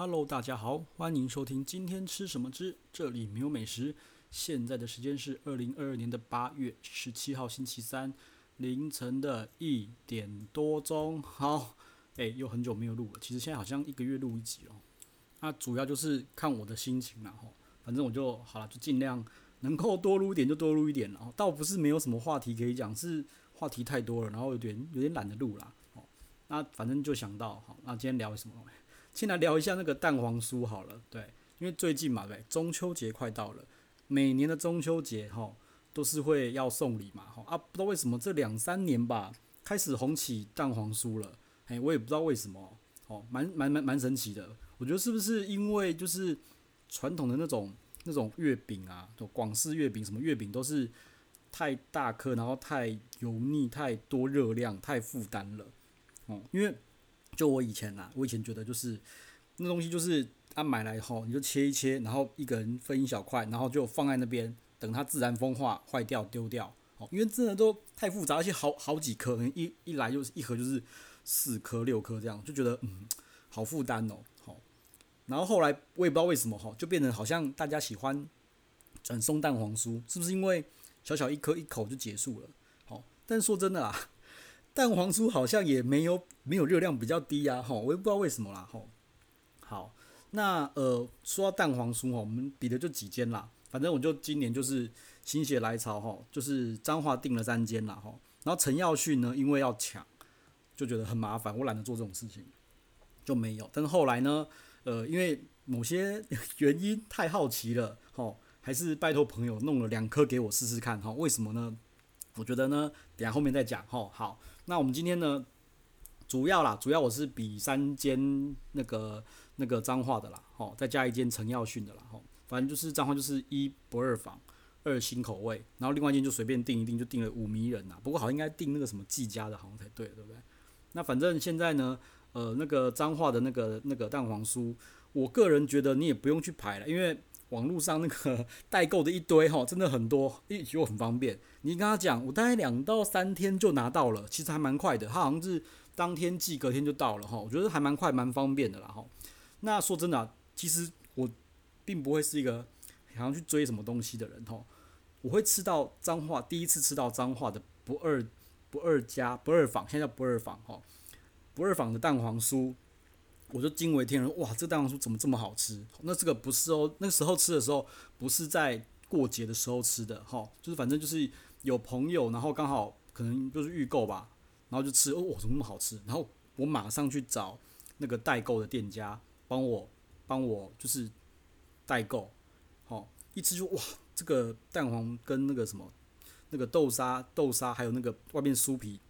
Hello，大家好，欢迎收听今天吃什么之这里没有美食。现在的时间是二零二二年的八月十七号星期三凌晨的一点多钟。好，哎，又很久没有录了。其实现在好像一个月录一集哦。那主要就是看我的心情啦，吼，反正我就好了，就尽量能够多录一点就多录一点。然后倒不是没有什么话题可以讲，是话题太多了，然后有点有点懒得录啦。哦，那反正就想到，好，那今天聊什么？先来聊一下那个蛋黄酥好了，对，因为最近嘛，对，中秋节快到了，每年的中秋节哈都是会要送礼嘛，哈啊，不知道为什么这两三年吧开始红起蛋黄酥了，哎，我也不知道为什么，哦，蛮蛮蛮蛮神奇的，我觉得是不是因为就是传统的那种那种月饼啊，就广式月饼什么月饼都是太大颗，然后太油腻，太多热量，太负担了，哦，因为。就我以前呐，我以前觉得就是那东西就是啊买来以后你就切一切，然后一个人分一小块，然后就放在那边等它自然风化坏掉丢掉。哦，因为真的都太复杂，而且好好几颗，一一来就是一盒就是四颗六颗这样，就觉得嗯好负担哦。好，然后后来我也不知道为什么哈，就变成好像大家喜欢转送蛋黄酥，是不是因为小小一颗一口就结束了？好，但是说真的啦。蛋黄酥好像也没有没有热量比较低啊，吼，我也不知道为什么啦，吼。好，那呃说到蛋黄酥吼，我们比的就几间啦，反正我就今年就是心血来潮吼，就是彰化订了三间啦，吼。然后陈耀旭呢，因为要抢，就觉得很麻烦，我懒得做这种事情，就没有。但是后来呢，呃，因为某些原因太好奇了，吼，还是拜托朋友弄了两颗给我试试看，哈，为什么呢？我觉得呢，等下后面再讲，吼，好。那我们今天呢，主要啦，主要我是比三间那个那个彰化的啦，吼，再加一间陈耀训的啦，吼，反正就是彰化就是一不二坊，二新口味，然后另外一间就随便订一订，就订了五迷人呐，不过好像应该订那个什么季家的，好像才对，对不对？那反正现在呢，呃，那个彰化的那个那个蛋黄酥，我个人觉得你也不用去排了，因为。网络上那个 代购的一堆哈，真的很多，又很方便。你跟他讲，我大概两到三天就拿到了，其实还蛮快的。他好像是当天寄，隔天就到了哈。我觉得还蛮快，蛮方便的啦哈。那说真的，其实我并不会是一个想要去追什么东西的人哈。我会吃到脏话，第一次吃到脏话的不二不二家不二坊，现在叫不二坊哈，不二坊的蛋黄酥。我就惊为天人，哇！这蛋黄酥怎么这么好吃？那这个不是哦，那时候吃的时候不是在过节的时候吃的，哈，就是反正就是有朋友，然后刚好可能就是预购吧，然后就吃，哦，怎么那么好吃？然后我马上去找那个代购的店家，帮我帮我就是代购，好，一吃就哇，这个蛋黄跟那个什么那个豆沙豆沙还有那个外面酥皮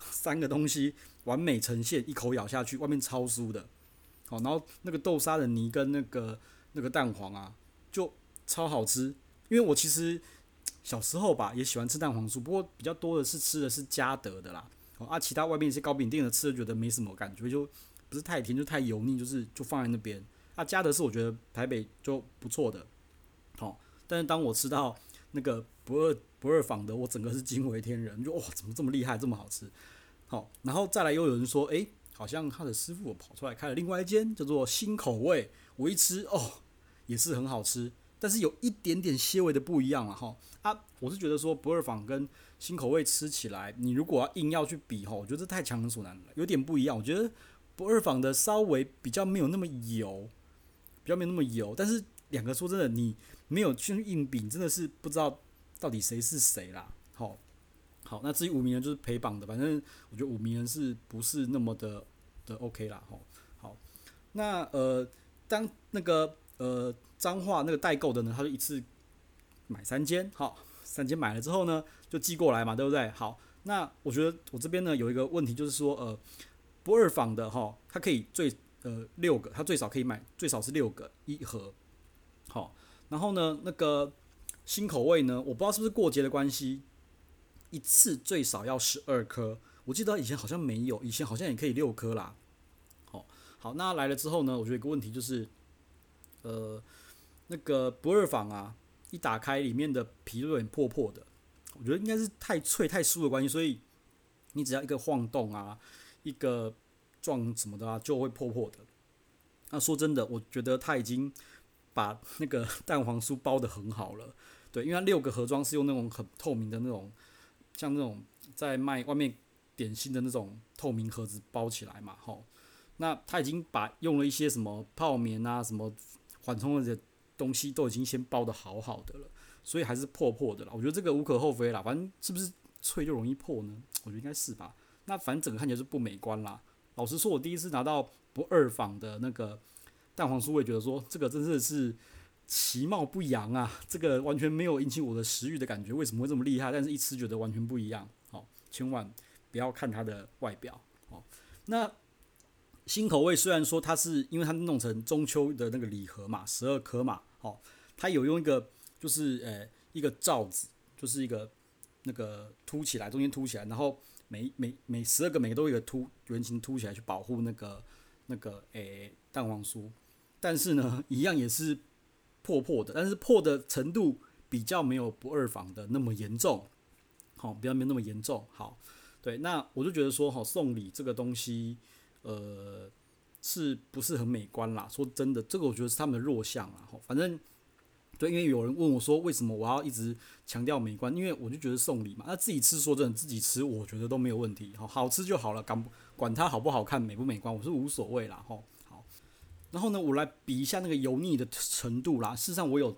三个东西。完美呈现，一口咬下去，外面超酥的，好，然后那个豆沙的泥跟那个那个蛋黄啊，就超好吃。因为我其实小时候吧，也喜欢吃蛋黄酥，不过比较多的是吃的是嘉德的啦，啊，其他外面一些糕饼店的吃的觉得没什么感觉，就不是太甜，就太油腻，就是就放在那边。啊，嘉德是我觉得台北就不错的，好，但是当我吃到那个不二不二坊的，我整个是惊为天人，就哇，怎么这么厉害，这么好吃？好，然后再来又有人说，诶，好像他的师傅跑出来开了另外一间叫做新口味，我一吃哦，也是很好吃，但是有一点点些微的不一样了哈。啊，我是觉得说不二坊跟新口味吃起来，你如果要硬要去比哈，我觉得这太强人所难了，有点不一样。我觉得不二坊的稍微比较没有那么油，比较没有那么油，但是两个说真的，你没有去硬比，真的是不知道到底谁是谁啦。好。好，那至于五名人就是陪榜的，反正我觉得五名人是不是那么的的 OK 啦，好，好，那呃，当那个呃彰化那个代购的呢，他就一次买三间，好，三间买了之后呢，就寄过来嘛，对不对？好，那我觉得我这边呢有一个问题，就是说呃不二坊的哈，它可以最呃六个，它最少可以买最少是六个一盒，好，然后呢那个新口味呢，我不知道是不是过节的关系。一次最少要十二颗，我记得以前好像没有，以前好像也可以六颗啦。好，好，那来了之后呢，我觉得一个问题就是，呃，那个不二坊啊，一打开里面的皮都有点破破的，我觉得应该是太脆太酥的关系，所以你只要一个晃动啊，一个撞什么的啊，就会破破的。那说真的，我觉得他已经把那个蛋黄酥包得很好了。对，因为它六个盒装是用那种很透明的那种，像那种在卖外面点心的那种透明盒子包起来嘛，吼。那他已经把用了一些什么泡棉啊、什么缓冲的东西都已经先包得好好的了，所以还是破破的啦。我觉得这个无可厚非啦，反正是不是脆就容易破呢？我觉得应该是吧。那反正整个看起来是不美观啦。老实说，我第一次拿到不二坊的那个蛋黄酥，我也觉得说这个真的是。其貌不扬啊，这个完全没有引起我的食欲的感觉，为什么会这么厉害？但是一吃觉得完全不一样。好，千万不要看它的外表。好，那新口味虽然说它是因为它弄成中秋的那个礼盒嘛，十二颗嘛，好，它有用一个就是呃一个罩子，就是一个那个凸起来，中间凸起来，然后每每每十二个每个都有一个凸圆形凸起来去保护那个那个诶蛋黄酥，但是呢，一样也是。破破的，但是破的程度比较没有不二坊的那么严重，好，比较没那么严重。好，对，那我就觉得说，哈，送礼这个东西，呃，是不是很美观啦？说真的，这个我觉得是他们的弱项啦。哈，反正，对，因为有人问我说，为什么我要一直强调美观？因为我就觉得送礼嘛，那自己吃，说真的，自己吃，我觉得都没有问题，好，好吃就好了，管管它好不好看，美不美观，我是无所谓啦，哈。然后呢，我来比一下那个油腻的程度啦。事实上，我有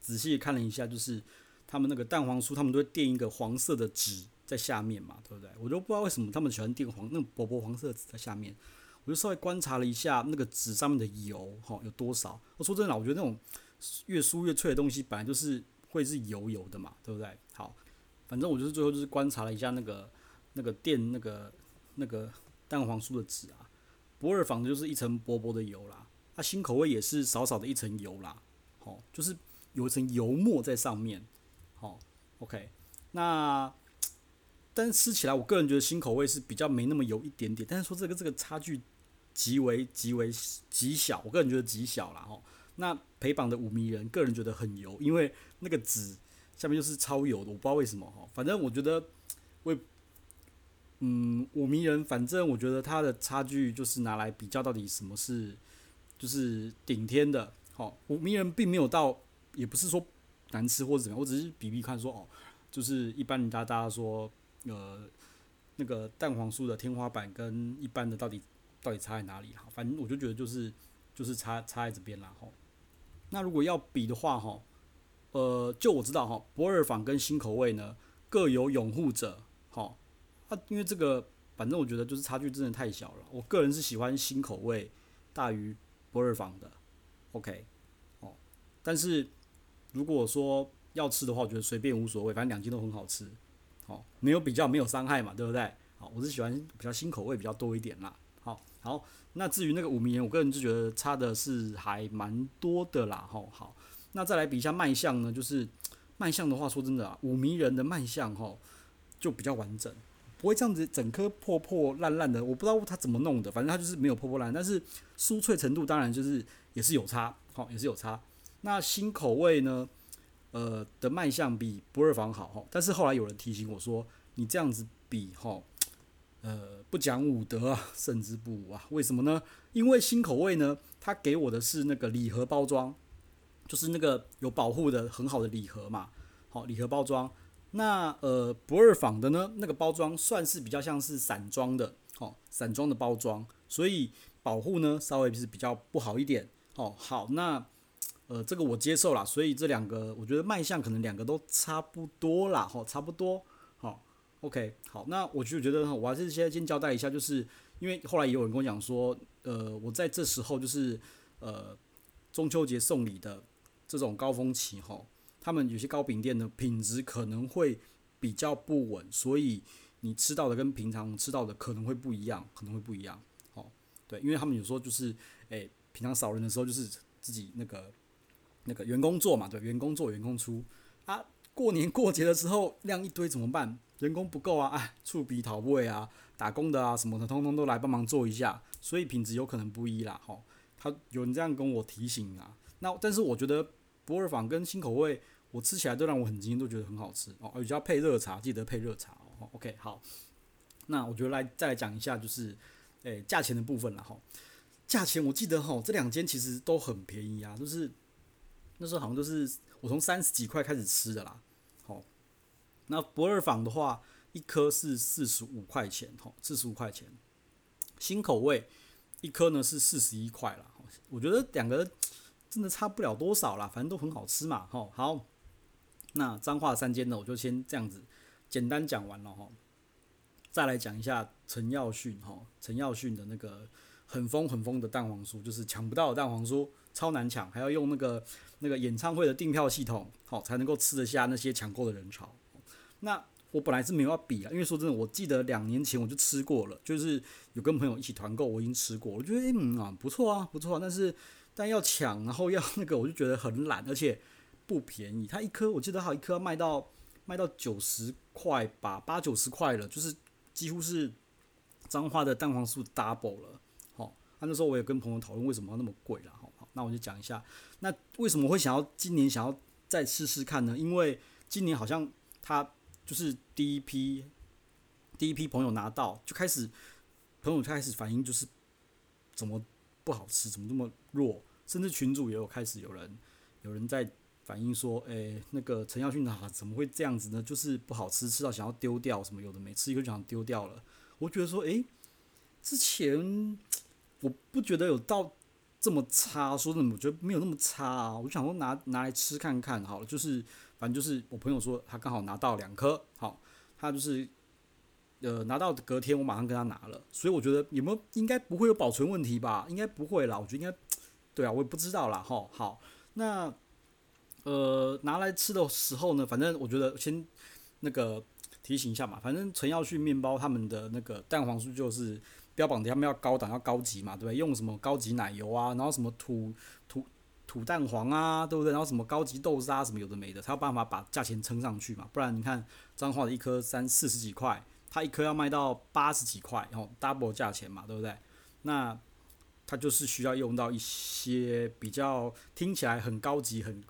仔细看了一下，就是他们那个蛋黄酥，他们都会垫一个黄色的纸在下面嘛，对不对？我就不知道为什么他们喜欢垫黄那种薄薄黄色的纸在下面。我就稍微观察了一下那个纸上面的油，哈，有多少？我说真的，我觉得那种越酥越脆的东西，本来就是会是油油的嘛，对不对？好，反正我就是最后就是观察了一下那个那个垫那个那个蛋黄酥的纸啊。不二坊就是一层薄薄的油啦，它、新口味也是少少的一层油啦，好，就是有一层油墨在上面，好，OK，那但吃起来，我个人觉得新口味是比较没那么油一点点，但是说这个这个差距极为极为极小，我个人觉得极小啦。哈。那陪榜的五迷人，个人觉得很油，因为那个纸下面就是超油的，我不知道为什么哈，反正我觉得我。嗯，五迷人，反正我觉得它的差距就是拿来比较到底什么是就是顶天的。好，五迷人并没有到，也不是说难吃或者怎么样，我只是比比看说哦，就是一般人家大家说呃那个蛋黄酥的天花板跟一般的到底到底差在哪里哈？反正我就觉得就是就是差差在这边啦哈。那如果要比的话哈，呃，就我知道哈，不二坊跟新口味呢各有拥护者，好。啊，因为这个，反正我觉得就是差距真的太小了。我个人是喜欢新口味大于不二坊的，OK，哦，但是如果说要吃的话，我觉得随便无所谓，反正两间都很好吃，好，没有比较没有伤害嘛，对不对？好，我是喜欢比较新口味比较多一点啦。好，好，那至于那个五迷人，我个人就觉得差的是还蛮多的啦。吼，好，那再来比一下卖相呢，就是卖相的话，说真的啊，五迷人的卖相吼就比较完整。不会这样子整颗破破烂烂的，我不知道他怎么弄的，反正他就是没有破破烂，但是酥脆程度当然就是也是有差，好，也是有差。那新口味呢，呃的卖相比不二坊好，但是后来有人提醒我说，你这样子比哈，呃不讲武德啊，胜之不武啊，为什么呢？因为新口味呢，它给我的是那个礼盒包装，就是那个有保护的很好的礼盒嘛，好，礼盒包装。那呃不二坊的呢，那个包装算是比较像是散装的，哦，散装的包装，所以保护呢稍微是比较不好一点，哦，好，那呃这个我接受啦，所以这两个我觉得卖相可能两个都差不多啦，吼，差不多，好，OK，好，那我就觉得我还是先先交代一下，就是因为后来也有人跟我讲说，呃，我在这时候就是呃中秋节送礼的这种高峰期，吼。他们有些糕饼店的品质可能会比较不稳，所以你吃到的跟平常吃到的可能会不一样，可能会不一样。哦，对，因为他们有时候就是，诶、平常少人的时候就是自己那个那个员工做嘛，对，员工做员工出啊。过年过节的时候量一堆怎么办？人工不够啊，哎，厝边头尾啊，打工的啊什么的，通通都来帮忙做一下，所以品质有可能不一啦。吼、哦，他有人这样跟我提醒啊。那但是我觉得。博尔坊跟新口味，我吃起来都让我很惊艳，都觉得很好吃哦。而且要配热茶，记得配热茶哦。OK，好，那我觉得来再来讲一下，就是诶价钱的部分了哈。价钱我记得哈，这两间其实都很便宜啊，就是那时候好像都是我从三十几块开始吃的啦。好，那博尔坊的话，一颗是四十五块钱，哈，四十五块钱。新口味一颗呢是四十一块啦。我觉得两个真的差不了多少啦，反正都很好吃嘛，吼。好，那彰化三间呢，我就先这样子简单讲完了哈。再来讲一下陈耀迅哈，陈耀迅的那个很疯很疯的蛋黄酥，就是抢不到的蛋黄酥，超难抢，还要用那个那个演唱会的订票系统，好才能够吃得下那些抢购的人潮。那我本来是没有要比啊，因为说真的，我记得两年前我就吃过了，就是有跟朋友一起团购，我已经吃过，我觉得嗯啊不错啊不错，但是但要抢，然后要那个，我就觉得很懒，而且不便宜，它一颗我记得好一颗要卖到卖到九十块吧，八九十块了，就是。几乎是彰化的蛋黄酥 double 了，好，那那时候我也跟朋友讨论为什么要那么贵了，好，那我就讲一下，那为什么会想要今年想要再试试看呢？因为今年好像他就是第一批第一批朋友拿到就开始，朋友就开始反映就是怎么不好吃，怎么这么弱，甚至群主也有开始有人有人在。反映说，诶、那个陈耀训啊，怎么会这样子呢？就是不好吃，吃到想要丢掉，什么有的没吃一个就想丢掉了。我觉得说，诶、之前我不觉得有到这么差，说真的，我觉得没有那么差啊。我就想说拿拿来吃看看，好了，就是反正就是我朋友说他刚好拿到两颗，好，他就是呃拿到隔天我马上跟他拿了，所以我觉得有没有应该不会有保存问题吧？应该不会啦，我觉得应该对啊，我也不知道啦，哈，好，那。呃，拿来吃的时候呢，反正我觉得先那个提醒一下嘛，反正陈耀旭面包他们的那个蛋黄酥就是标榜的他们要高档要高级嘛，对不对？用什么高级奶油啊，然后什么土土土蛋黄啊，对不对？然后什么高级豆沙什么有的没的，才有办法把价钱撑上去嘛。不然你看彰化的一颗三四十几块，它一颗要卖到八十几块，然后 double 价钱嘛，对不对？那它就是需要用到一些比较听起来很高级很。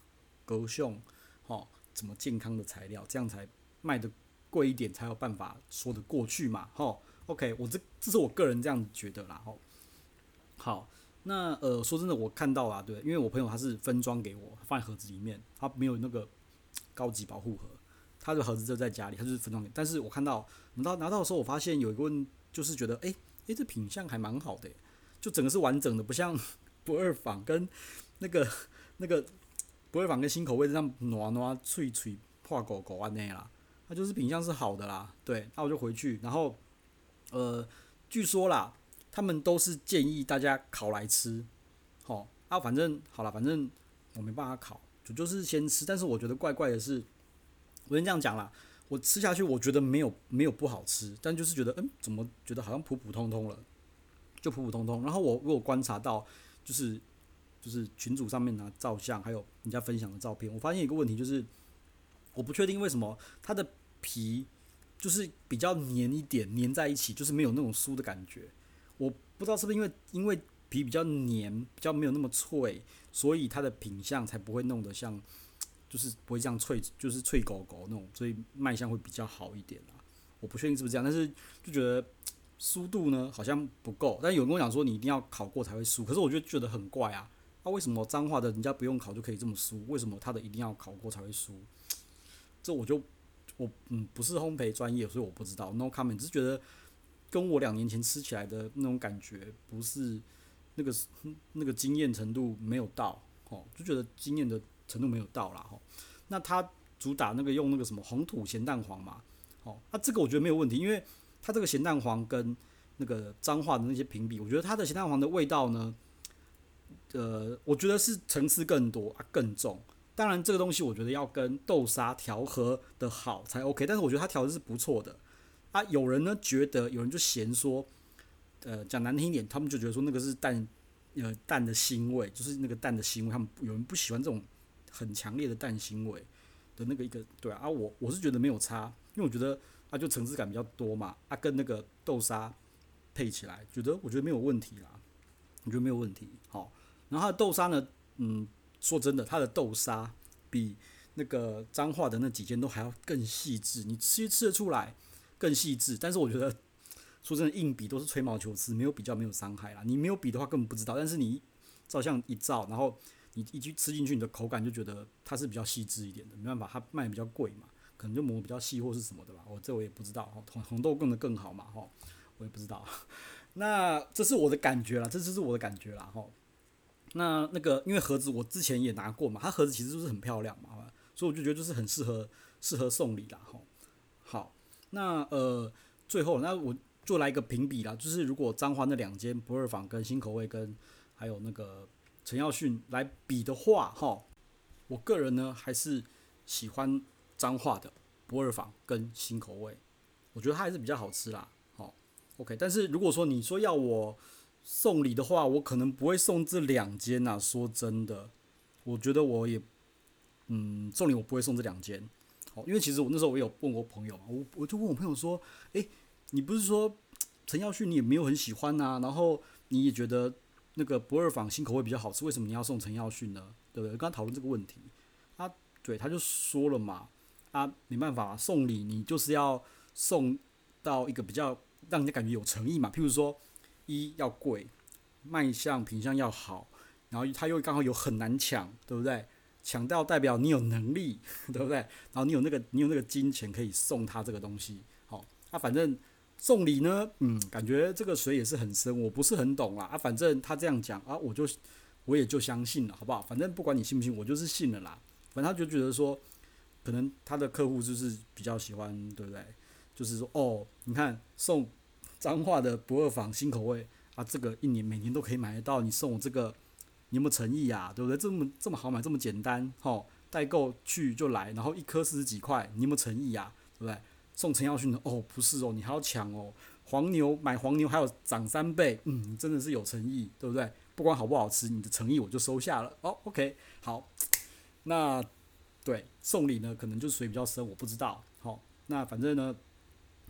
高雄，吼，怎么健康的材料，这样才卖得贵一点，才有办法说得过去嘛，吼。OK，我这这是我个人这样觉得啦，吼。好，那呃，说真的，我看到啦，对，因为我朋友他是分装给我，放在盒子里面，他没有那个高级保护盒，他的盒子就在家里，他就是分装给。但是我看到拿到拿到的时候，我发现有一个问，就是觉得，哎、欸，哎、这品相还蛮好的，就整个是完整的，不像 不二坊跟那个那个。不二坊跟新口味这样糯糯脆脆破狗狗安内啦，它就是品相是好的啦，对，那我就回去，然后，呃，据说啦，他们都是建议大家烤来吃，好，啊，反正好了，反正我没办法烤，就就是先吃，但是我觉得怪怪的是，我先这样讲啦，我吃下去我觉得没有没有不好吃，但就是觉得嗯，怎么觉得好像普普通通了，就普普通通，然后我我观察到就是。就是群组上面拿照相，还有人家分享的照片，我发现一个问题，就是我不确定为什么它的皮就是比较黏一点，黏在一起，就是没有那种酥的感觉。我不知道是不是因为因为皮比较黏，比较没有那么脆，所以它的品相才不会弄得像，就是不会这样脆，就是脆狗狗那种，所以卖相会比较好一点啦。我不确定是不是这样，但是就觉得酥度呢好像不够。但有人跟我讲说你一定要烤过才会酥，可是我就觉得很怪啊。那、为什么脏话的人家不用烤就可以这么酥？为什么他的一定要烤过才会酥？这我就我嗯不是烘焙专业，所以我不知道。No comment，只是觉得跟我两年前吃起来的那种感觉不是那个那个惊艳程度没有到，哦，就觉得惊艳的程度没有到啦。吼。那他主打那个用那个什么红土咸蛋黄嘛，哦，那这个我觉得没有问题，因为它这个咸蛋黄跟那个脏话的那些评比，我觉得它的咸蛋黄的味道呢。呃，我觉得是层次更多啊，更重。当然，这个东西我觉得要跟豆沙调和的好才 OK。但是我觉得它调的是不错的啊。有人呢觉得，有人就嫌说，呃，讲难听一点，他们就觉得说那个是蛋，呃，蛋的腥味，就是那个蛋的腥味。他们有人不喜欢这种很强烈的蛋腥味的那个一个，对啊。我我是觉得没有差，因为我觉得啊，就层次感比较多嘛。啊，跟那个豆沙配起来，觉得我觉得没有问题啦，我觉得没有问题，好。然后它的豆沙呢，嗯，说真的，它的豆沙比那个彰化的那几间都还要更细致，你吃吃得出来更细致。但是我觉得说真的，硬比都是吹毛求疵，没有比较没有伤害啦。你没有比的话根本不知道，但是你照相一照，然后你一去吃进去，你的口感就觉得它是比较细致一点的。没办法，它卖比较贵嘛，可能就磨比较细或是什么的吧。我这我也不知道，红红豆更的更好嘛，哈，我也不知道。那这是我的感觉啦，这就是我的感觉啦，哈。那那个因为盒子我之前也拿过嘛，它盒子其实就是很漂亮嘛，所以我就觉得就是很适合适合送礼啦，哈。好，那呃最后那我。就来一个评比啦，就是如果彰化那两间不二坊跟新口味跟还有那个陈耀迅来比的话，哈，我个人呢还是喜欢彰化的不二坊跟新口味，我觉得它还是比较好吃啦，好，OK。但是如果说你说要我送礼的话，我可能不会送这两间呐。说真的，我觉得我也，嗯，送礼我不会送这两间，好，因为其实我那时候我有问过朋友，我我就问我朋友说，诶、你不是说陈耀迅你也没有很喜欢呐、啊，然后你也觉得那个不二坊新口味比较好吃，为什么你要送陈耀迅呢？对不对？刚刚讨论这个问题，他，对，他就说了嘛，啊，没办法，送礼你就是要送到一个比较让人家感觉有诚意嘛。譬如说，一要贵，卖相品相要好，然后他又刚好有很难抢，对不对？抢到代表你有能力，对不对？然后你有那个你有那个金钱可以送他这个东西，好，啊，反正。送礼呢，嗯，感觉这个水也是很深，我不是很懂啦啊。反正他这样讲啊，我就我也就相信了，好不好？反正不管你信不信，我就是信了啦。反正他就觉得说，可能他的客户就是比较喜欢，对不对？就是说，哦，你看送彰化的不二坊新口味啊，这个一年每年都可以买得到，你送我这个，你有没有诚意呀？对不对？这么这么好买，这么简单，吼，代购去就来，然后一颗四十几块，你有没有诚意呀？对不对？送陈耀迅的哦，不是哦，你还要抢哦。黄牛买黄牛还有涨三倍，嗯，真的是有诚意，对不对？不管好不好吃，你的诚意我就收下了。哦，OK，好，那对送礼呢，可能就是水比较深，我不知道。好，那反正呢，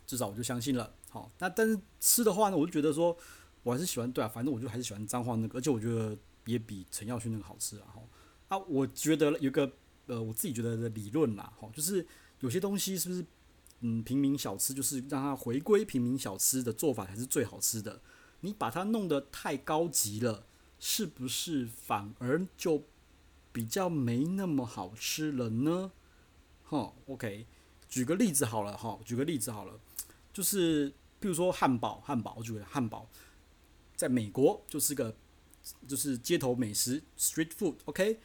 至少我就相信了。好，那但是吃的话呢，我就觉得说，我还是喜欢对啊，反正我就还是喜欢张化那个，而且我觉得也比陈耀迅那个好吃啊。哈，啊，我觉得有个呃，我自己觉得的理论啦，哈，就是有些东西是不是？嗯，平民小吃就是让它回归平民小吃的做法才是最好吃的。你把它弄得太高级了，是不是反而就比较没那么好吃了呢？哈，OK，举个例子好了哈，举个例子好了，就是比如说汉堡，汉堡，我觉得汉堡在美国就是个就是街头美食 （street food），OK。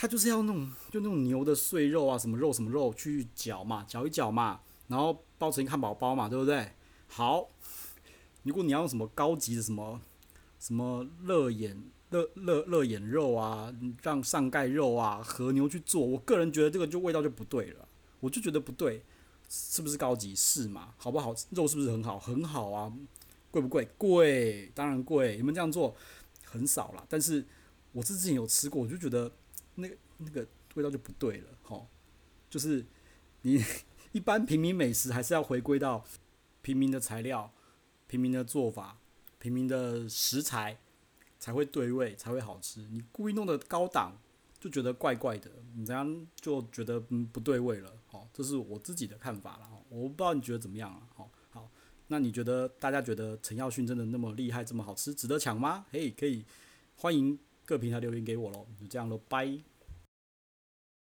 它就是要那种就那种牛的碎肉啊，什么肉什么肉去搅嘛，搅一搅嘛。然后包成汉堡包嘛，对不对？好，如果你要用什么高级的什么什么热眼热热热眼肉啊，让上盖肉啊，和牛去做，我个人觉得这个就味道就不对了，我就觉得不对，是不是高级？是嘛？好不好？肉是不是很好？很好啊，贵不贵？贵，当然贵。你们这样做很少啦，但是我之前有吃过，我就觉得那个那个味道就不对了，吼，就是你。一般平民美食还是要回归到平民的材料、平民的做法、平民的食材才会对味，才会好吃。你故意弄得高档，就觉得怪怪的，你这样就觉得嗯不对味了。好，这是我自己的看法了。我不知道你觉得怎么样了。好，好，那你觉得大家觉得陈耀迅真的那么厉害，这么好吃，值得抢吗？嘿，可以欢迎各平台留言给我喽。就这样喽，拜。